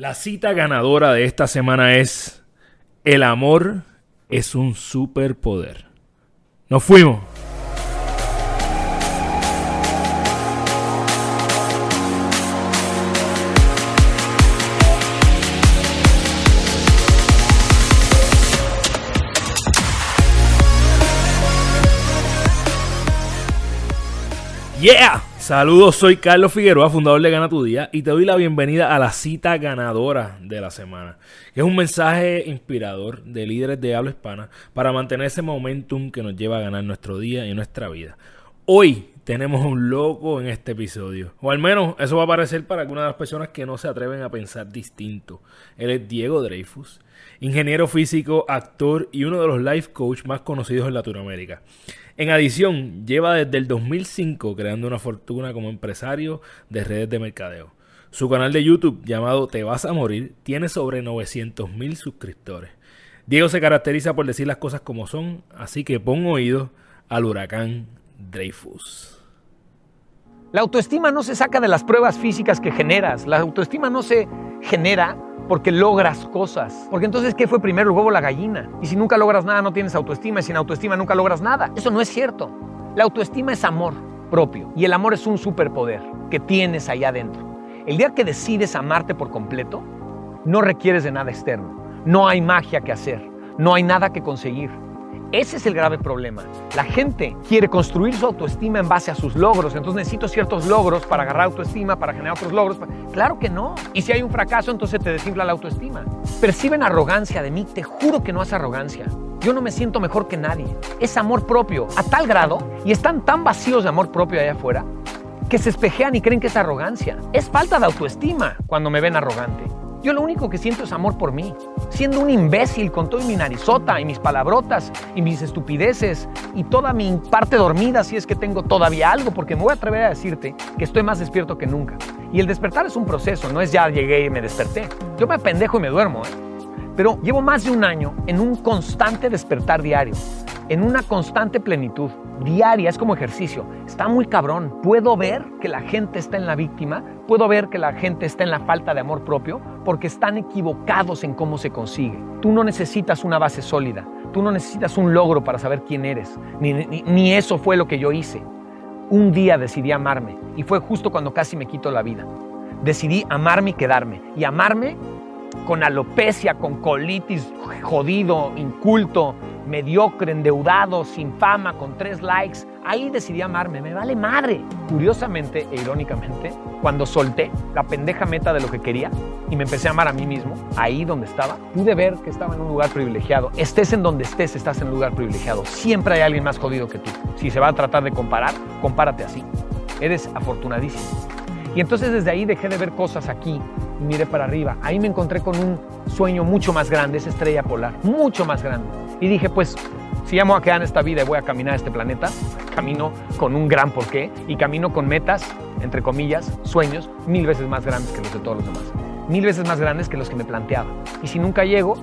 La cita ganadora de esta semana es El amor es un superpoder. Nos fuimos. Yeah. Saludos, soy Carlos Figueroa, fundador de Gana Tu Día, y te doy la bienvenida a la cita ganadora de la semana, que es un mensaje inspirador de líderes de habla hispana para mantener ese momentum que nos lleva a ganar nuestro día y nuestra vida. Hoy tenemos un loco en este episodio, o al menos eso va a parecer para algunas de las personas que no se atreven a pensar distinto. Él es Diego Dreyfus, ingeniero físico, actor y uno de los life coach más conocidos en Latinoamérica. En adición, lleva desde el 2005 creando una fortuna como empresario de redes de mercadeo. Su canal de YouTube llamado Te vas a morir tiene sobre 900 mil suscriptores. Diego se caracteriza por decir las cosas como son, así que pon oído al huracán Dreyfus. La autoestima no se saca de las pruebas físicas que generas, la autoestima no se genera porque logras cosas. Porque entonces, ¿qué fue primero el huevo o la gallina? Y si nunca logras nada, no tienes autoestima. Y sin autoestima nunca logras nada. Eso no es cierto. La autoestima es amor propio. Y el amor es un superpoder que tienes allá adentro. El día que decides amarte por completo, no requieres de nada externo. No hay magia que hacer. No hay nada que conseguir. Ese es el grave problema. La gente quiere construir su autoestima en base a sus logros. Entonces necesito ciertos logros para agarrar autoestima, para generar otros logros. Claro que no. Y si hay un fracaso, entonces te desinfla la autoestima. Perciben arrogancia de mí. Te juro que no es arrogancia. Yo no me siento mejor que nadie. Es amor propio. A tal grado, y están tan vacíos de amor propio allá afuera, que se espejean y creen que es arrogancia. Es falta de autoestima cuando me ven arrogante. Yo lo único que siento es amor por mí. Siendo un imbécil con todo mi narizota y mis palabrotas y mis estupideces y toda mi parte dormida si es que tengo todavía algo, porque me voy a atrever a decirte que estoy más despierto que nunca. Y el despertar es un proceso, no es ya llegué y me desperté. Yo me pendejo y me duermo, ¿eh? Pero llevo más de un año en un constante despertar diario, en una constante plenitud diaria, es como ejercicio. Está muy cabrón. Puedo ver que la gente está en la víctima, puedo ver que la gente está en la falta de amor propio porque están equivocados en cómo se consigue. Tú no necesitas una base sólida, tú no necesitas un logro para saber quién eres, ni, ni, eso fue lo que yo hice. Un día decidí amarme y fue justo cuando casi me quito la vida. Decidí amarme y quedarme. Y amarme con alopecia, con colitis, jodido, inculto, mediocre, endeudado, sin fama, con tres likes. Ahí decidí amarme, me vale madre. Curiosamente e irónicamente, cuando solté la pendeja meta de lo que quería y me empecé a amar a mí mismo, ahí donde estaba, pude ver que estaba en un lugar privilegiado. Estés en donde estés, estás en lugar privilegiado. Siempre hay alguien más jodido que tú. Si se va a tratar de comparar, compárate así. Eres afortunadísimo. Y entonces desde ahí dejé de ver cosas aquí y miré para arriba. Ahí me encontré con un sueño mucho más grande, esa estrella polar, mucho más grande. Y dije, pues, si amo a quedar en esta vida y voy a caminar a este planeta, camino con un gran porqué y camino con metas, entre comillas, sueños, mil veces más grandes que los de todos los demás. Mil veces más grandes que los que me planteaba. Y si nunca llego,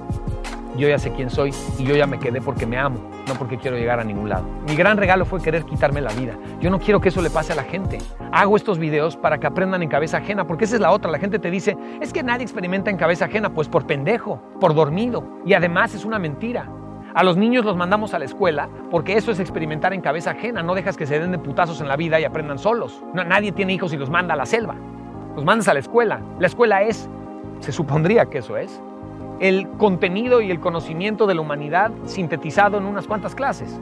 yo ya sé quién soy y yo ya me quedé porque me amo, no porque quiero llegar a ningún lado. Mi gran regalo fue querer quitarme la vida. Yo no quiero que eso le pase a la gente. Hago estos videos para que aprendan en cabeza ajena, porque esa es la otra. La gente te dice, es que nadie experimenta en cabeza ajena, pues por pendejo, por dormido. Y además es una mentira. A los niños los mandamos a la escuela porque eso es experimentar en cabeza ajena. No dejas que se den de putazos en la vida y aprendan solos. No, nadie tiene hijos y los manda a la selva. Los mandas a la escuela. La escuela es, se supondría que eso es, el contenido y el conocimiento de la humanidad sintetizado en unas cuantas clases.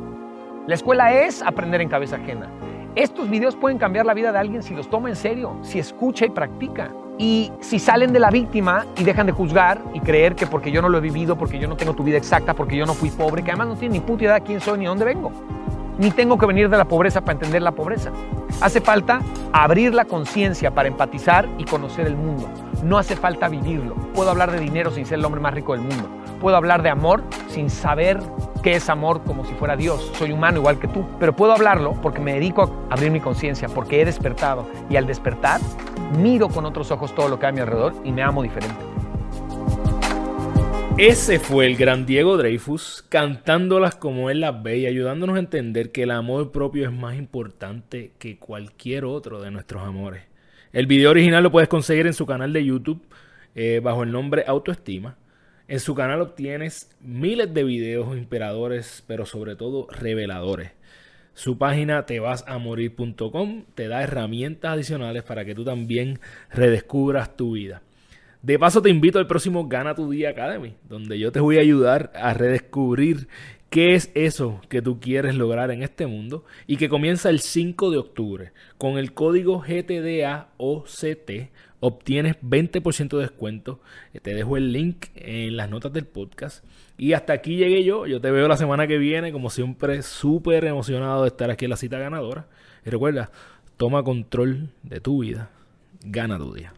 La escuela es aprender en cabeza ajena. Estos videos pueden cambiar la vida de alguien si los toma en serio, si escucha y practica. Y si salen de la víctima y dejan de juzgar y creer que porque yo no lo he vivido, porque yo no tengo tu vida exacta, porque yo no fui pobre, que además no tiene ni puta idea de quién soy ni dónde vengo. Ni tengo que venir de la pobreza para entender la pobreza. Hace falta abrir la conciencia para empatizar y conocer el mundo. No hace falta vivirlo. Puedo hablar de dinero sin ser el hombre más rico del mundo. Puedo hablar de amor sin saber qué es amor como si fuera Dios. Soy humano igual que tú. Pero puedo hablarlo porque me dedico a abrir mi conciencia, porque he despertado. Y al despertar, miro con otros ojos todo lo que hay a mi alrededor y me amo diferente. Ese fue el gran Diego Dreyfus cantándolas como él las ve y ayudándonos a entender que el amor propio es más importante que cualquier otro de nuestros amores. El video original lo puedes conseguir en su canal de YouTube eh, bajo el nombre Autoestima. En su canal obtienes miles de videos inspiradores, pero sobre todo reveladores. Su página tevasamorir.com te da herramientas adicionales para que tú también redescubras tu vida. De paso te invito al próximo Gana tu Día Academy, donde yo te voy a ayudar a redescubrir qué es eso que tú quieres lograr en este mundo y que comienza el 5 de octubre. Con el código GTDAOCT obtienes 20% de descuento. Te dejo el link en las notas del podcast. Y hasta aquí llegué yo. Yo te veo la semana que viene, como siempre, súper emocionado de estar aquí en la cita ganadora. Y recuerda, toma control de tu vida. Gana tu día.